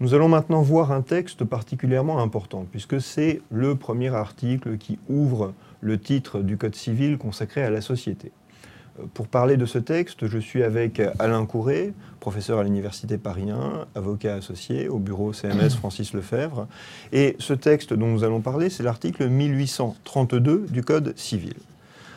Nous allons maintenant voir un texte particulièrement important, puisque c'est le premier article qui ouvre le titre du Code civil consacré à la société. Euh, pour parler de ce texte, je suis avec Alain Courret, professeur à l'Université Paris 1, avocat associé au bureau CMS Francis Lefebvre. Et ce texte dont nous allons parler, c'est l'article 1832 du Code civil.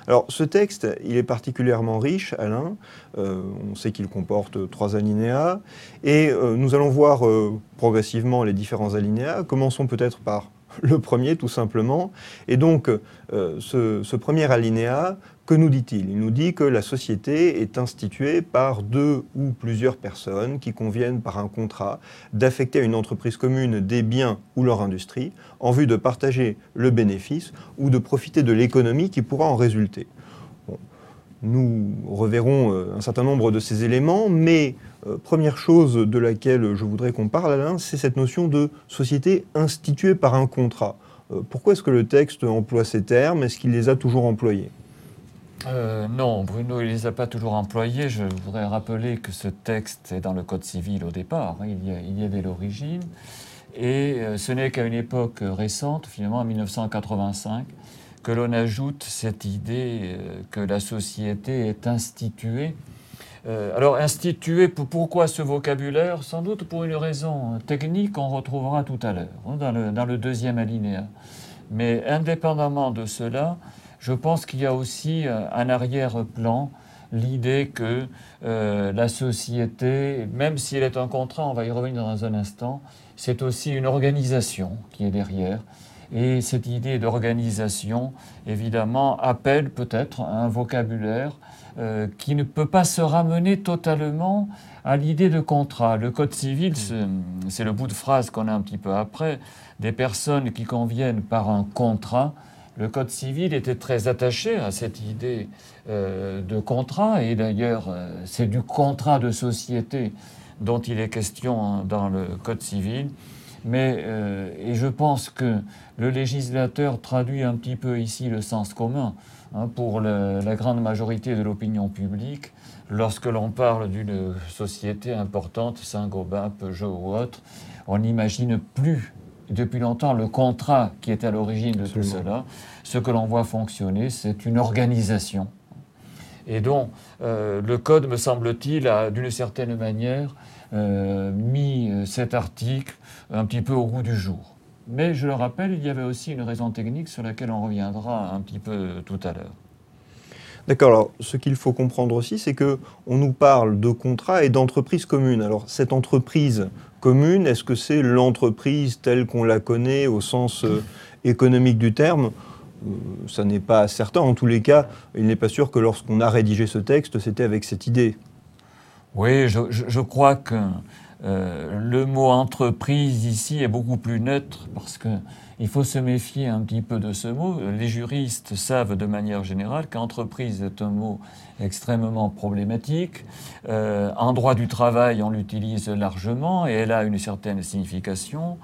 Alors ce texte, il est particulièrement riche, Alain. Euh, on sait qu'il comporte trois alinéas. Et euh, nous allons voir euh, progressivement les différents alinéas. Commençons peut-être par le premier, tout simplement. Et donc, ce, ce, premier alinéa que nous dit-il? Il nous dit que la société est instituée par deux ou plusieurs personnes qui conviennent par un contrat d'affecter à une entreprise commune des biens ou leur industrie en vue de partager le bénéfice ou de profiter de l'économie qui pourra en résulter. Nous reverrons euh, un certain nombre de ces éléments, mais euh, première chose de laquelle je voudrais qu'on parle, Alain, c'est cette notion de société instituée par un contrat. Euh, pourquoi est-ce que le texte emploie ces termes? Est-ce qu'il les a toujours employés? Non, Bruno, il ne les a pas toujours employés. Je voudrais rappeler que ce texte est dans le Code civil au départ, il, y a, l'origine. Et ce n'est qu'à une époque récente, finalement en 1985, que l'on ajoute cette idée euh, que la société est instituée. alors, instituée, pourquoi ce vocabulaire? Sans doute pour une raison technique qu'on retrouvera tout à l'heure, hein, dans, le, deuxième alinéa. Mais indépendamment de cela, je pense qu'il y a aussi euh, un arrière-plan, l'idée que euh, la société, même si elle est un contrat, on va y revenir dans un instant, c'est aussi une organisation qui est derrière. Et cette idée d'organisation, évidemment, appelle peut-être un vocabulaire euh, qui ne peut pas se ramener totalement à l'idée de contrat. Le Code civil, c'est le bout de phrase qu'on a un petit peu après, des personnes qui conviennent par un contrat le Code civil était très attaché à cette idée euh, de contrat, et d'ailleurs euh, c'est du contrat de société dont il est question hein, dans le Code civil. Mais, euh, et je pense que le législateur traduit un petit peu ici le sens commun hein, pour la grande majorité de l'opinion publique. Lorsque l'on parle d'une société importante, Saint-Gobain, Peugeot ou autre, on n'imagine plus depuis longtemps le contrat qui est à l'origine de tout cela. Ce que l'on voit fonctionner, c'est une organisation. Et donc, euh, le Code, me semble-t-il, a d'une certaine manière mis euh, cet article un petit peu au goût du jour. Mais je le rappelle, il y avait aussi une raison technique sur laquelle on reviendra un petit peu tout à l'heure. D'accord. Alors, ce qu'il faut comprendre aussi, c'est que on nous parle de contrat et d'entreprise commune. Alors, cette entreprise commune, est-ce que c'est l'entreprise telle qu'on la connaît au sens euh, économique du terme? Euh, Ça n'est pas certain. En tous les cas, il n'est pas sûr que lorsqu'on a rédigé ce texte, c'était avec cette idée. Oui, je, crois que euh, le mot entreprise ici est beaucoup plus neutre parce que il faut se méfier un petit peu de ce mot. Les juristes savent de manière générale qu'entreprise est un mot extrêmement problématique. Euh, en droit du travail, on l'utilise largement et elle a une certaine signification.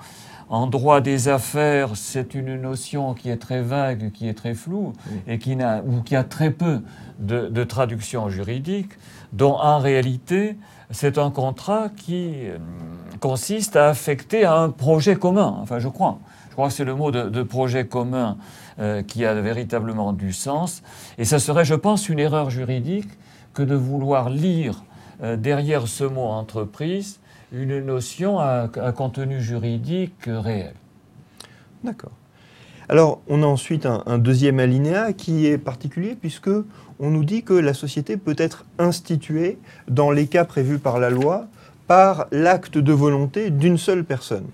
En droit des affaires, c'est une notion qui est très vague, qui est très floue et qui n'a, ou qui a très peu de, de traduction juridique, dont en réalité, c'est un contrat qui euh, consiste à affecter à un projet commun, enfin je crois. Je crois que c'est le mot de, projet commun euh, qui a véritablement du sens. Et ça serait, je pense, une erreur juridique que de vouloir lire euh, derrière ce mot entreprise une notion à, contenu juridique réel. D'accord. Alors, on a ensuite un, un, deuxième alinéa qui est particulier puisque on nous dit que la société peut être instituée dans les cas prévus par la loi par l'acte de volonté d'une seule personne.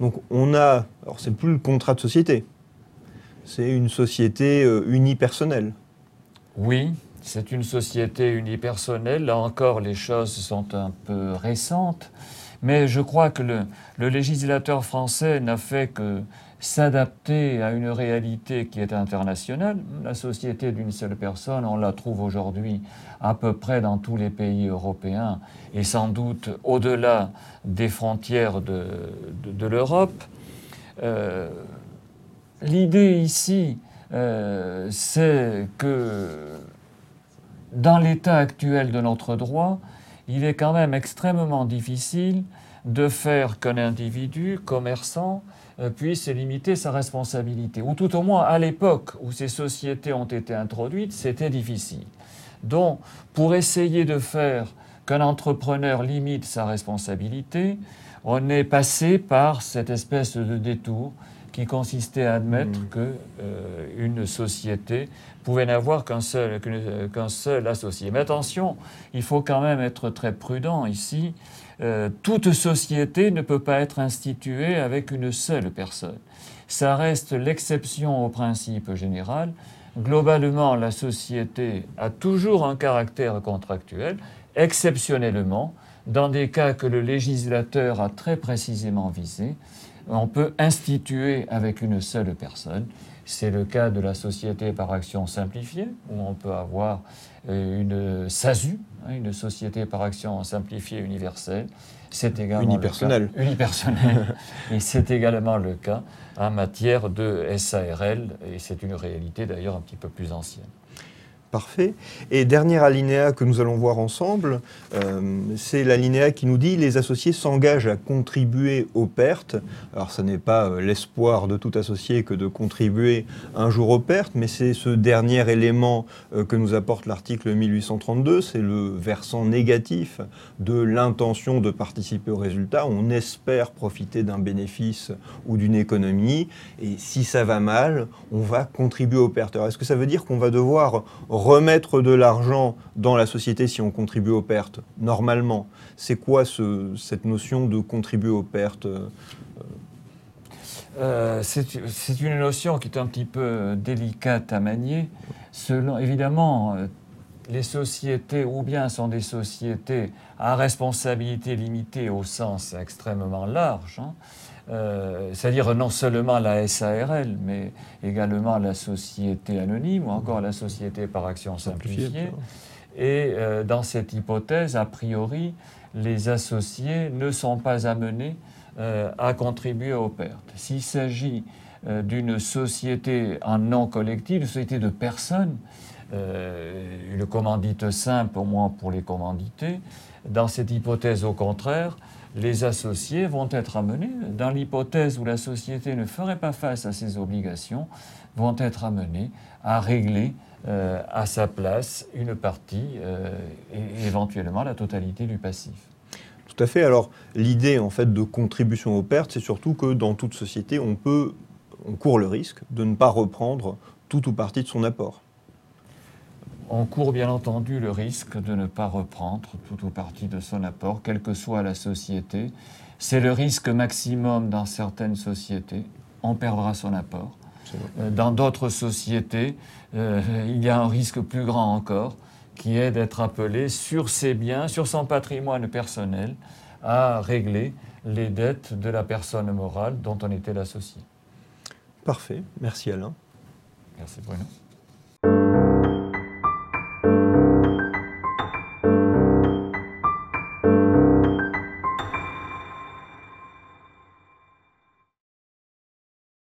Donc on a, alors c'est plus le contrat de société, c'est une société euh, unipersonnelle. Oui, c'est une société unipersonnelle. Là encore, les choses sont un peu récentes. Mais je crois que le, législateur français n'a fait que s'adapter à une réalité qui est internationale. La société d'une seule personne, on la trouve aujourd'hui à peu près dans tous les pays européens et sans doute au-delà des frontières de, de, l'Europe. Euh, l'idée ici, euh, c'est que dans l'état actuel de notre droit, il est quand même extrêmement difficile de faire qu'un individu commerçant euh, puisse limiter sa responsabilité. Ou tout au moins, à l'époque où ces sociétés ont été introduites, c'était difficile. Donc, pour essayer de faire qu'un entrepreneur limite sa responsabilité, on est passé par cette espèce de détour qui consistait à admettre mmh. qu'une euh, société pouvait n'avoir qu'un seul, qu'un seul associé. Mais attention, il faut quand même être très prudent ici. Euh, toute société ne peut pas être instituée avec une seule personne. Ça reste l'exception au principe général. Globalement, la société a toujours un caractère contractuel. Exceptionnellement, dans des cas que le législateur a très précisément visés, on peut instituer avec une seule personne. C'est le cas de la société par action simplifiée, où on peut avoir euh, une SASU, hein, une société par action simplifiée universelle. C'est également unipersonnel. Le cas, unipersonnel. et c'est également le cas en matière de SARL, et c'est une réalité d'ailleurs un petit peu plus ancienne. Parfait. Et dernier alinéa que nous allons voir ensemble, euh, c'est l'alinéa qui nous dit les associés s'engagent à contribuer aux pertes. Alors ce n'est pas euh, l'espoir de tout associé que de contribuer un jour aux pertes, mais c'est ce dernier élément euh, que nous apporte l'article 1832, c'est le versant négatif de l'intention de participer au résultat. On espère profiter d'un bénéfice ou d'une économie, et si ça va mal, on va contribuer aux pertes. Est-ce que ça veut dire qu'on va devoir remettre de l'argent dans la société si on contribue aux pertes, normalement. C'est quoi cette notion de contribuer aux pertes euh, euh, C'est une notion qui est un petit peu délicate à manier. Selon, évidemment, euh, les sociétés, ou bien sont des sociétés à responsabilité limitée au sens extrêmement large, hein, euh, c'est-à-dire non seulement la SARL, mais également la société anonyme ou encore la société par action simplifiée. Et euh, dans cette hypothèse, a priori, les associés ne sont pas amenés euh, à contribuer aux pertes. S'il s'agit d'une société en non collectif, une société de personnes, une commandite simple au moins pour les commandités, dans cette hypothèse, au contraire, les associés vont être amenés, dans l'hypothèse où la société ne ferait pas face à ses obligations, vont être amenés à régler euh, à sa place une partie euh, et éventuellement la totalité du passif. Tout à fait. Alors l'idée en fait de contribution aux pertes, c'est surtout que dans toute société, on peut, on court le risque de ne pas reprendre tout ou partie de son apport on court bien entendu le risque de ne pas reprendre tout ou partie de son apport, quelle que soit la société. C'est le risque maximum dans certaines sociétés. On perdra son apport. Euh, dans d'autres sociétés, euh, il y a un risque plus grand encore, qui est d'être appelé sur ses biens, sur son patrimoine personnel, à régler les dettes de la personne morale dont on était l'associé. Parfait. Merci Alain. Merci Bruno.